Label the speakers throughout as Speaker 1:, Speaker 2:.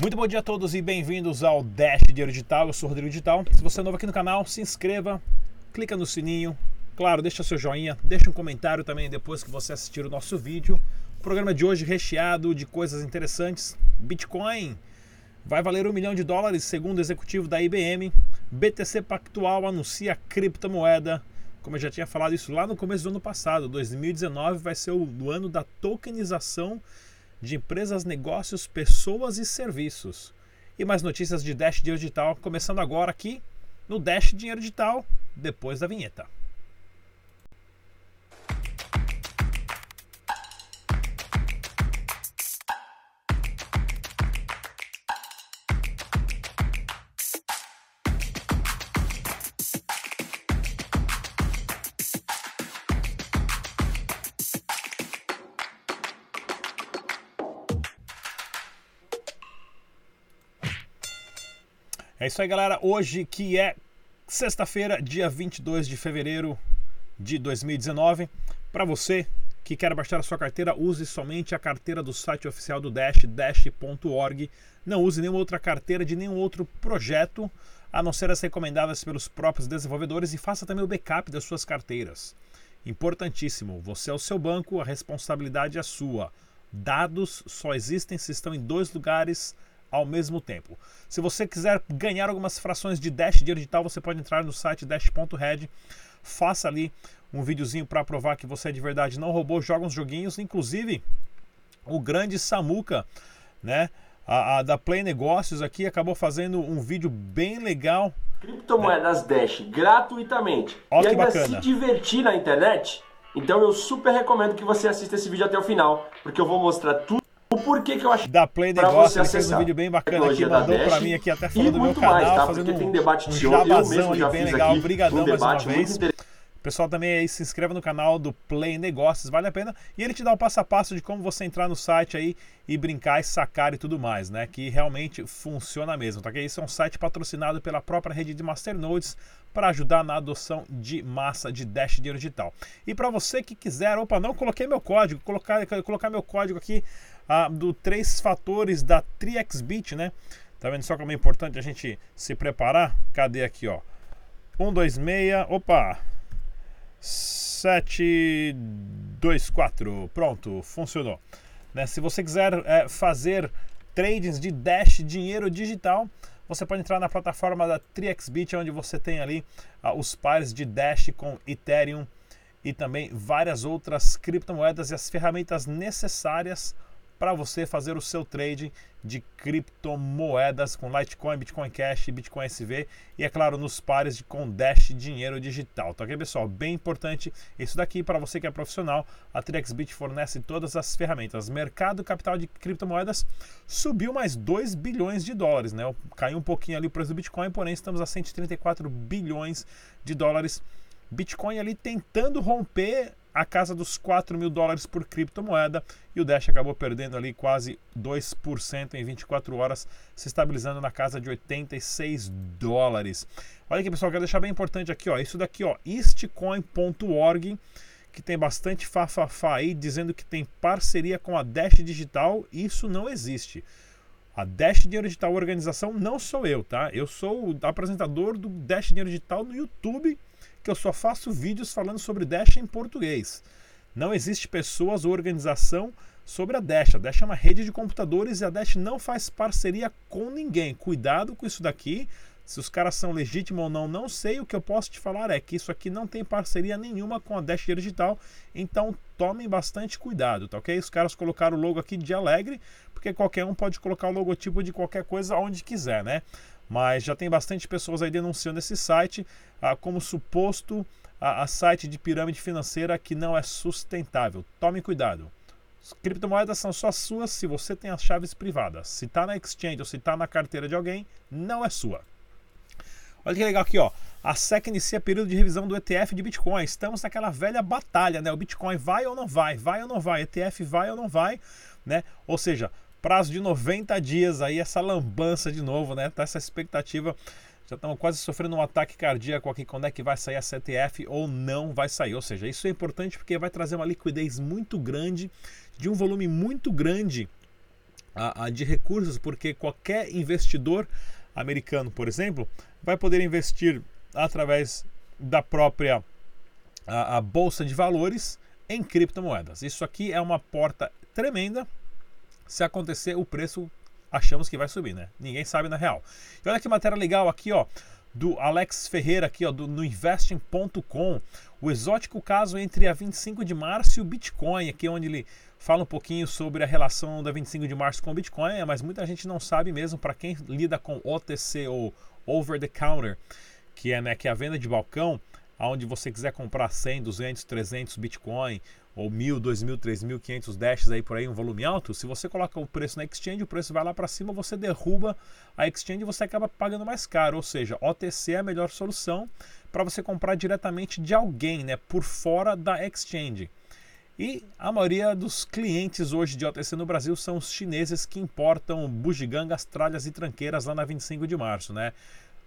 Speaker 1: Muito bom dia a todos e bem-vindos ao Dash Dinheiro Digital. Eu sou o Rodrigo Digital. Se você é novo aqui no canal, se inscreva, clica no sininho, claro, deixa seu joinha, deixa um comentário também depois que você assistir o nosso vídeo. O programa de hoje recheado de coisas interessantes. Bitcoin vai valer um milhão de dólares, segundo o executivo da IBM. BTC Pactual anuncia criptomoeda. Como eu já tinha falado isso lá no começo do ano passado, 2019 vai ser o ano da tokenização de empresas, negócios, pessoas e serviços. E mais notícias de Dash Dinheiro Digital, começando agora aqui no Dash Dinheiro Digital, depois da vinheta. É isso aí, galera. Hoje que é sexta-feira, dia 22 de fevereiro de 2019. Para você que quer baixar a sua carteira, use somente a carteira do site oficial do Dash, dash.org. Não use nenhuma outra carteira de nenhum outro projeto, a não ser as recomendadas pelos próprios desenvolvedores e faça também o backup das suas carteiras. Importantíssimo, você é o seu banco, a responsabilidade é sua. Dados só existem se estão em dois lugares ao mesmo tempo. Se você quiser ganhar algumas frações de Dash dinheiro digital, você pode entrar no site dash.red, faça ali um videozinho para provar que você é de verdade não roubou, joga uns joguinhos, inclusive o grande Samuca, né, a, a da Play Negócios aqui acabou fazendo um vídeo bem legal
Speaker 2: criptomoedas né? Dash gratuitamente Ó, e ainda bacana. se divertir na internet. Então eu super recomendo que você assista esse vídeo até o final, porque eu vou mostrar tudo o porquê que eu acho
Speaker 1: da Play Negócio, ele fez um vídeo bem bacana aqui, mandou para mim aqui até falando do meu canal, mais, tá? fazendo
Speaker 2: tem debate
Speaker 1: um,
Speaker 2: um
Speaker 1: jabazão ali bem legal. Obrigadão um mais uma vez. Pessoal também aí se inscreva no canal do Play Negócios, vale a pena. E ele te dá o passo a passo de como você entrar no site aí e brincar e sacar e tudo mais, né? Que realmente funciona mesmo, tá? Que isso é um site patrocinado pela própria rede de Masternodes para ajudar na adoção de massa de Dash Dinheiro Digital. E para você que quiser, opa, não coloquei meu código, colocar, colocar meu código aqui ah, do três fatores da TriXBit, né? Tá vendo só como é importante a gente se preparar? Cadê aqui, ó? 126, opa, 724. Pronto, funcionou. Né? Se você quiser é, fazer trades de Dash dinheiro digital, você pode entrar na plataforma da TriXBit, onde você tem ali os pares de Dash com Ethereum e também várias outras criptomoedas e as ferramentas necessárias para você fazer o seu trade de criptomoedas com Litecoin, Bitcoin Cash, Bitcoin SV e, é claro, nos pares de com Dash dinheiro digital. Tá ok, pessoal? Bem importante isso daqui para você que é profissional. A TrexBit fornece todas as ferramentas. Mercado capital de criptomoedas subiu mais 2 bilhões de dólares, né? Caiu um pouquinho ali o preço do Bitcoin, porém estamos a 134 bilhões de dólares. Bitcoin ali tentando romper a casa dos 4 mil dólares por criptomoeda e o Dash acabou perdendo ali quase 2% em 24 horas, se estabilizando na casa de 86 dólares. Olha aqui, pessoal, quero deixar bem importante aqui, ó, isso daqui, ó, istcoin.org, que tem bastante fafafá aí dizendo que tem parceria com a Dash Digital, isso não existe. A Dash Dinheiro Digital organização não sou eu, tá? Eu sou o apresentador do Dash Dinheiro Digital no YouTube que eu só faço vídeos falando sobre Dash em português. Não existe pessoas ou organização sobre a Dash. A Dash é uma rede de computadores e a Dash não faz parceria com ninguém. Cuidado com isso daqui. Se os caras são legítimos ou não, não sei. O que eu posso te falar é que isso aqui não tem parceria nenhuma com a Dash Digital. Então tomem bastante cuidado, tá ok? Os caras colocaram o logo aqui de Alegre, porque qualquer um pode colocar o logotipo de qualquer coisa onde quiser, né? Mas já tem bastante pessoas aí denunciando esse site ah, como suposto a, a site de pirâmide financeira que não é sustentável. Tome cuidado. As criptomoedas são só suas se você tem as chaves privadas. Se está na exchange ou se está na carteira de alguém, não é sua. Olha que legal aqui, ó. A SEC inicia período de revisão do ETF de Bitcoin. Estamos naquela velha batalha, né? O Bitcoin vai ou não vai? Vai ou não vai? ETF vai ou não vai? Né? Ou seja, prazo de 90 dias aí, essa lambança de novo, né? Tá essa expectativa. Já estamos quase sofrendo um ataque cardíaco aqui quando é que vai sair a CTF ou não vai sair. Ou seja, isso é importante porque vai trazer uma liquidez muito grande, de um volume muito grande de recursos, porque qualquer investidor americano, por exemplo, vai poder investir através da própria a, a bolsa de valores em criptomoedas. Isso aqui é uma porta tremenda. Se acontecer, o preço achamos que vai subir, né? Ninguém sabe na real. E olha que matéria legal aqui, ó, do Alex Ferreira aqui, ó, do, no investing.com, o exótico caso entre a 25 de março e o Bitcoin, aqui onde ele fala um pouquinho sobre a relação da 25 de março com o Bitcoin, mas muita gente não sabe mesmo para quem lida com OTC ou over the counter, que é, né, que é a venda de balcão, aonde você quiser comprar 100, 200, 300 Bitcoin ou 1.000, 2.000, 3.000, 500 dashes aí por aí, um volume alto, se você coloca o preço na exchange, o preço vai lá para cima, você derruba a exchange e você acaba pagando mais caro. Ou seja, OTC é a melhor solução para você comprar diretamente de alguém, né, por fora da exchange. E a maioria dos clientes hoje de OTC no Brasil são os chineses que importam bugigangas, tralhas e tranqueiras lá na 25 de março, né?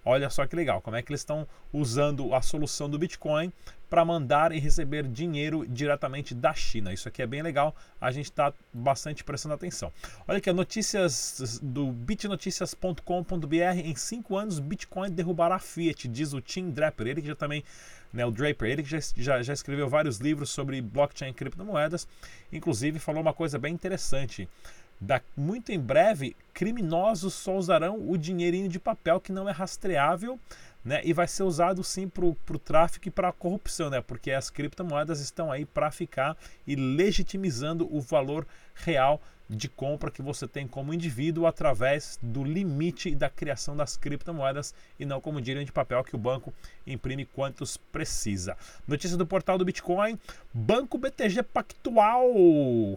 Speaker 1: Olha só que legal, como é que eles estão usando a solução do Bitcoin para mandar e receber dinheiro diretamente da China. Isso aqui é bem legal, a gente está bastante prestando atenção. Olha aqui, notícias do bitnoticias.com.br. Em cinco anos, Bitcoin derrubará a Fiat, diz o Tim Draper. Ele que já também, né, o Draper, ele que já, já, já escreveu vários livros sobre blockchain e criptomoedas. Inclusive, falou uma coisa bem interessante. Da, muito em breve, criminosos só usarão o dinheirinho de papel que não é rastreável né, e vai ser usado sim para o tráfico e para a corrupção, né, porque as criptomoedas estão aí para ficar e legitimizando o valor real de compra que você tem como indivíduo através do limite da criação das criptomoedas e não como dinheiro de papel que o banco imprime quantos precisa. Notícia do portal do Bitcoin: Banco BTG Pactual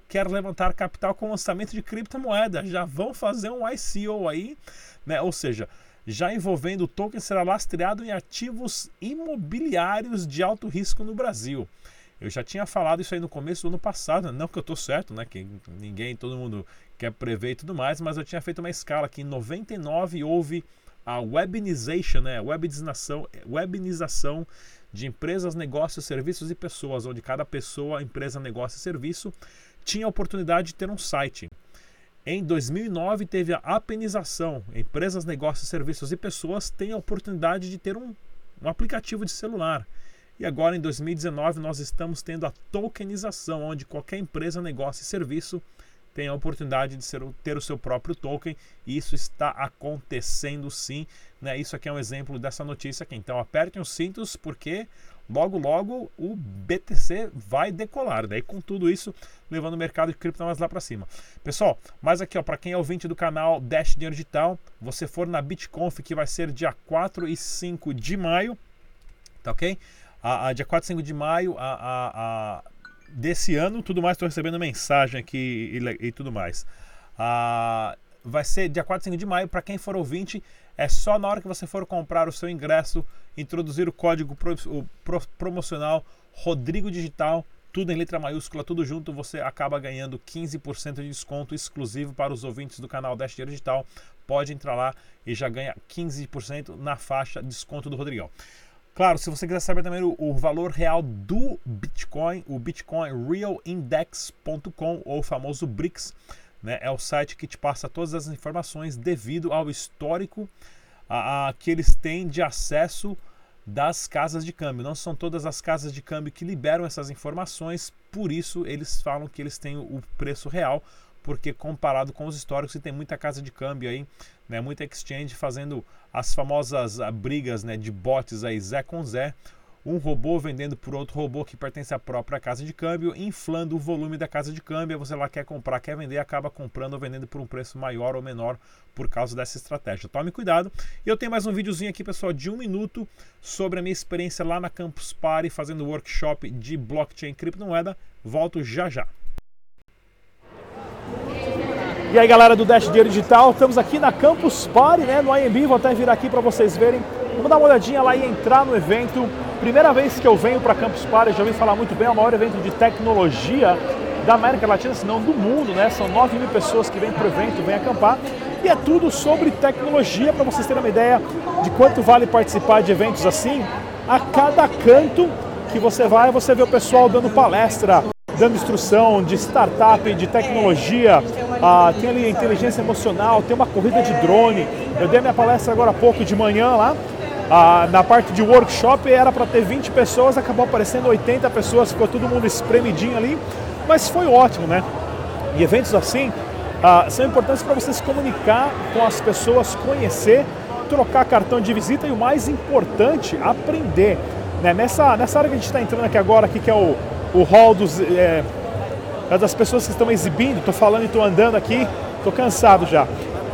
Speaker 1: quer levantar capital com lançamento de criptomoeda. Já vão fazer um ICO aí, né? Ou seja, já envolvendo o token será lastreado em ativos imobiliários de alto risco no Brasil. Eu já tinha falado isso aí no começo do ano passado, não que eu estou certo, né? Que ninguém, todo mundo quer prever e tudo mais, mas eu tinha feito uma escala que em 99 houve a webinization, né? Webinização, webinização de empresas, negócios, serviços e pessoas, onde cada pessoa, empresa, negócio e serviço tinha a oportunidade de ter um site. Em 2009 teve a apenização. Empresas, negócios, serviços e pessoas têm a oportunidade de ter um, um aplicativo de celular. E agora em 2019 nós estamos tendo a tokenização, onde qualquer empresa, negócio e serviço tem a oportunidade de ser, ter o seu próprio token e isso está acontecendo sim. Né? Isso aqui é um exemplo dessa notícia aqui. Então apertem os cintos porque logo logo o BTC vai decolar. Daí com tudo isso levando o mercado de criptomoedas lá para cima. Pessoal, mas aqui ó, para quem é ouvinte do canal Dash Dinheiro Digital, você for na BitConf que vai ser dia 4 e 5 de maio, tá ok? a, a dia 4 e 5 de maio a, a, a desse ano, tudo mais, estou recebendo mensagem aqui e, e tudo mais. Ah, vai ser dia 4 e 5 de maio, para quem for ouvinte, é só na hora que você for comprar o seu ingresso, introduzir o código pro, o pro, promocional Rodrigo Digital, tudo em letra maiúscula, tudo junto, você acaba ganhando 15% de desconto exclusivo para os ouvintes do canal Dash Digital. Pode entrar lá e já ganha 15% na faixa desconto do Rodrigão. Claro, se você quiser saber também o, o valor real do Bitcoin, o Bitcoin Realindex.com ou o famoso BRICS, né, é o site que te passa todas as informações devido ao histórico a, a, que eles têm de acesso das casas de câmbio. Não são todas as casas de câmbio que liberam essas informações, por isso eles falam que eles têm o preço real, porque comparado com os históricos, tem muita casa de câmbio aí, né, muita exchange fazendo as famosas ah, brigas né, de bots aí, Zé com Zé, um robô vendendo por outro robô que pertence à própria casa de câmbio, inflando o volume da casa de câmbio. Você lá quer comprar, quer vender, acaba comprando ou vendendo por um preço maior ou menor por causa dessa estratégia. Tome cuidado. E eu tenho mais um videozinho aqui, pessoal, de um minuto sobre a minha experiência lá na Campus Party fazendo workshop de blockchain criptomoeda. Volto já já. E aí galera do Dash Dinheiro Digital, estamos aqui na Campus Party, né, no IMB, vou até vir aqui para vocês verem. Vamos dar uma olhadinha lá e entrar no evento. Primeira vez que eu venho para Campus Party, já ouvi falar muito bem, é o maior evento de tecnologia da América Latina, se não do mundo, né? São 9 mil pessoas que vêm para o evento, vêm acampar. E é tudo sobre tecnologia, para vocês terem uma ideia de quanto vale participar de eventos assim. A cada canto que você vai, você vê o pessoal dando palestra dando instrução de startup, de tecnologia, ah, tem ali inteligência emocional, tem uma corrida de drone. Eu dei minha palestra agora há pouco de manhã lá. Ah, na parte de workshop era para ter 20 pessoas, acabou aparecendo 80 pessoas, ficou todo mundo espremidinho ali, mas foi ótimo, né? E eventos assim ah, são importantes para você se comunicar com as pessoas, conhecer, trocar cartão de visita e o mais importante, aprender. Né? Nessa, nessa área que a gente está entrando aqui agora, aqui, que é o, o hall dos, é, das pessoas que estão exibindo, estou falando e estou andando aqui, estou cansado já.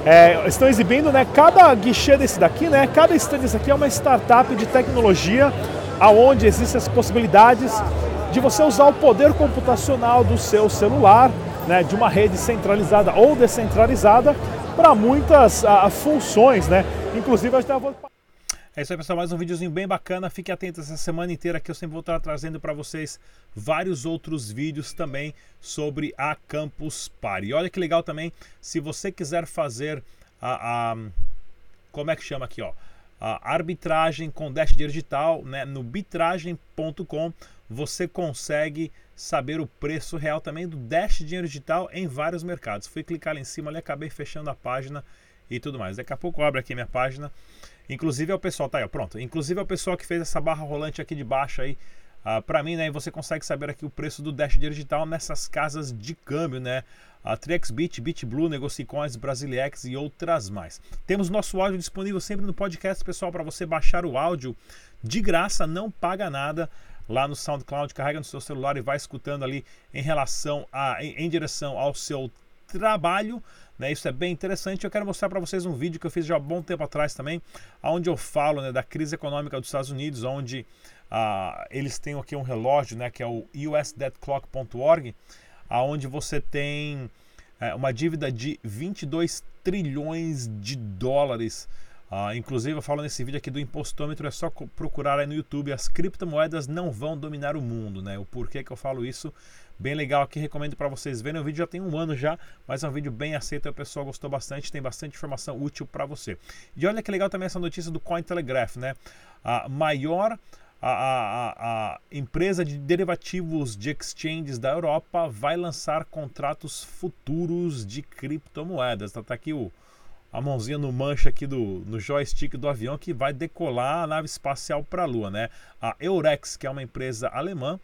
Speaker 1: É, estão exibindo, né? Cada guichê desse daqui, né? Cada stand desse aqui é uma startup de tecnologia, aonde existem as possibilidades de você usar o poder computacional do seu celular né, de uma rede centralizada ou descentralizada para muitas uh, funções, né? Inclusive, a gente vou... É isso aí, pessoal. Mais um videozinho bem bacana. Fique atento essa semana inteira que eu sempre vou estar trazendo para vocês vários outros vídeos também sobre a Campus Party. E olha que legal também, se você quiser fazer a, a como é que chama aqui, ó, a arbitragem com Dash Digital, né, no bitragem.com você consegue saber o preço real também do Dash Dinheiro Digital em vários mercados. Fui clicar lá em cima ali, acabei fechando a página e tudo mais. Daqui a pouco abre aqui minha página. Inclusive é o pessoal, tá aí, ó, pronto. Inclusive é o pessoal que fez essa barra rolante aqui de baixo aí. Uh, ah, para mim, né, você consegue saber aqui o preço do Dash Digital nessas casas de câmbio, né? A TriXBit, BitBlue, Negocicoins, Brasilex e outras mais. Temos nosso áudio disponível sempre no podcast, pessoal, para você baixar o áudio de graça, não paga nada lá no SoundCloud, carrega no seu celular e vai escutando ali em relação a, em, em direção ao seu trabalho. Né, isso é bem interessante. Eu quero mostrar para vocês um vídeo que eu fiz já há bom tempo atrás também, onde eu falo né, da crise econômica dos Estados Unidos, onde uh, eles têm aqui um relógio, né, que é o usdebtclock.org, aonde você tem uh, uma dívida de 22 trilhões de dólares ah, inclusive, eu falo nesse vídeo aqui do impostômetro, é só procurar aí no YouTube. As criptomoedas não vão dominar o mundo, né? O porquê que eu falo isso, bem legal aqui, recomendo para vocês verem. O vídeo já tem um ano já, mas é um vídeo bem aceito, o pessoal gostou bastante, tem bastante informação útil para você. E olha que legal também essa notícia do Cointelegraph, né? A maior a, a, a, empresa de derivativos de exchanges da Europa vai lançar contratos futuros de criptomoedas. Tá, tá aqui o a mãozinha no mancha aqui do no joystick do avião que vai decolar a nave espacial para a Lua, né? A Eurex, que é uma empresa alemã,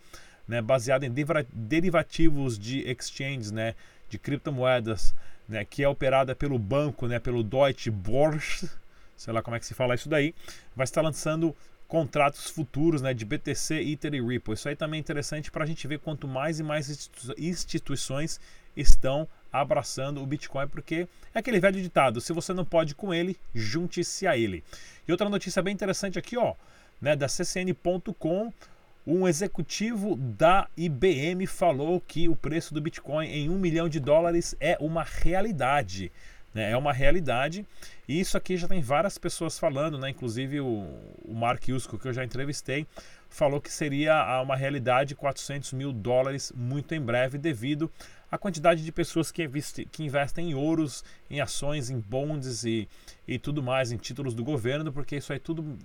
Speaker 1: né, baseada em derivativos de exchanges, né, de criptomoedas, né, que é operada pelo banco, né, pelo Deutsche Börse, sei lá como é que se fala isso daí, vai estar lançando contratos futuros né, de BTC, Ether e Ripple. Isso aí também é interessante para a gente ver quanto mais e mais instituições estão abraçando o Bitcoin, porque é aquele velho ditado: se você não pode com ele, junte-se a ele. E outra notícia bem interessante aqui, ó, né, da CCN.com. Um executivo da IBM falou que o preço do Bitcoin em um milhão de dólares é uma realidade. Né? É uma realidade. E isso aqui já tem várias pessoas falando, né? inclusive o, o Mark Yusko, que eu já entrevistei, falou que seria uma realidade 400 mil dólares muito em breve, devido a quantidade de pessoas que, que investem em ouros, em ações, em bonds e, e tudo mais, em títulos do governo, porque isso aí tudo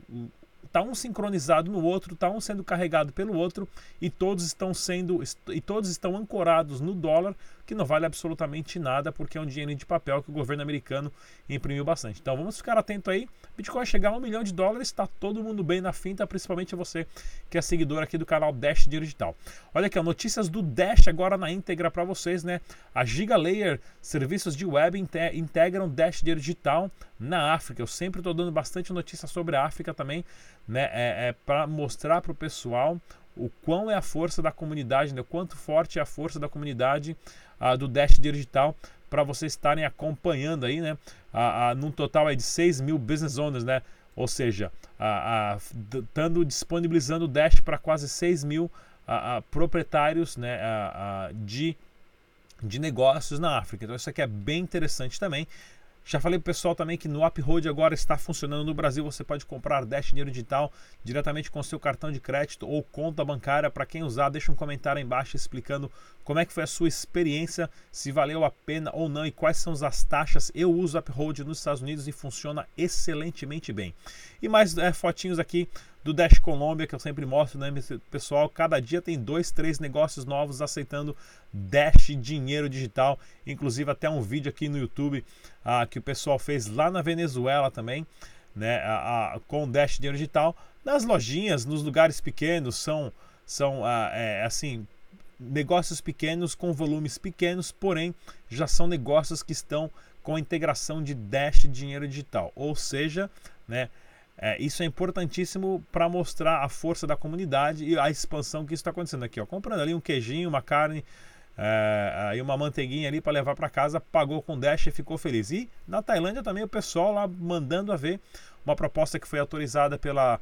Speaker 1: está um sincronizado no outro, está um sendo carregado pelo outro e todos estão sendo e todos estão ancorados no dólar, que não vale absolutamente nada porque é um dinheiro de papel que o governo americano imprimiu bastante. Então vamos ficar atento aí. Bitcoin chegar a um milhão de dólares, está todo mundo bem na finta, principalmente você que é seguidor aqui do canal Dash Digital. Olha aqui, ó, notícias do Dash agora na íntegra para vocês, né? A Gigalayer, serviços de web integram Dash Digital na África. Eu sempre estou dando bastante notícia sobre a África também, né? É, é para mostrar para o pessoal o quão é a força da comunidade, né? o quanto forte é a força da comunidade uh, do Dash Digital para vocês estarem acompanhando aí, né? Uh, uh, num total aí de 6 mil business owners, né? Ou seja, uh, disponibilizando o Dash para quase 6 mil proprietários né? de, de negócios na África. Então isso aqui é bem interessante também. Já falei pro pessoal também que no Uphold agora está funcionando no Brasil. Você pode comprar Dash Dinheiro Digital diretamente com seu cartão de crédito ou conta bancária. Para quem usar, deixa um comentário aí embaixo explicando como é que foi a sua experiência, se valeu a pena ou não e quais são as taxas. Eu uso Uphold nos Estados Unidos e funciona excelentemente bem. E mais é, fotinhos aqui do Dash Colômbia que eu sempre mostro, né, pessoal? Cada dia tem dois, três negócios novos aceitando Dash dinheiro digital. Inclusive até um vídeo aqui no YouTube ah, que o pessoal fez lá na Venezuela também, né, a, com Dash dinheiro digital. Nas lojinhas, nos lugares pequenos, são, são ah, é, assim negócios pequenos com volumes pequenos, porém já são negócios que estão com a integração de Dash dinheiro digital. Ou seja, né, é, isso é importantíssimo para mostrar a força da comunidade e a expansão que está acontecendo aqui. Ó. Comprando ali um queijinho, uma carne é, e uma manteiguinha ali para levar para casa, pagou com Dash e ficou feliz. E na Tailândia também o pessoal lá mandando a ver uma proposta que foi autorizada pela,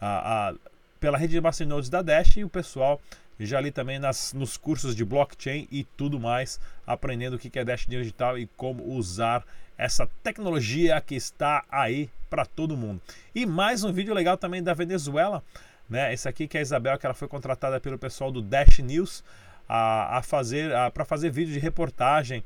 Speaker 1: a, a, pela rede de masternodes da Dash e o pessoal já ali também nas, nos cursos de blockchain e tudo mais, aprendendo o que é Dash Digital e como usar essa tecnologia que está aí para todo mundo. E mais um vídeo legal também da Venezuela, né? Esse aqui que é a Isabel, que ela foi contratada pelo pessoal do Dash News a, a fazer para fazer vídeo de reportagem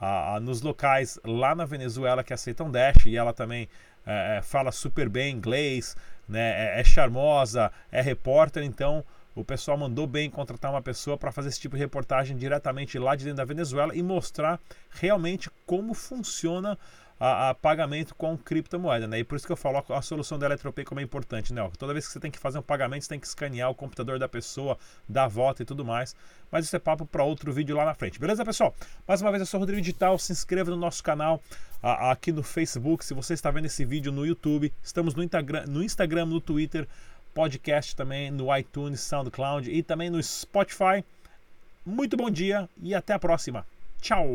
Speaker 1: a, a, nos locais lá na Venezuela que aceitam Dash e ela também é, é fala super bem inglês, né? É, é charmosa, é repórter, então o pessoal mandou bem contratar uma pessoa para fazer esse tipo de reportagem diretamente lá de dentro da Venezuela e mostrar realmente como funciona a, a, pagamento com criptomoeda, né? E por isso que eu falo a, a solução da Eletropay como é importante, né? Toda vez que você tem que fazer um pagamento, você tem que escanear o computador da pessoa, dar a volta e tudo mais. Mas isso é papo para outro vídeo lá na frente, beleza, pessoal? Mais uma vez, eu sou o Rodrigo Digital, se inscreva no nosso canal a, aqui no Facebook, se você está vendo esse vídeo no YouTube, estamos no no, Instagram, no Twitter, podcast também no iTunes, SoundCloud e também no Spotify. Muito bom dia e até a próxima. Tchau!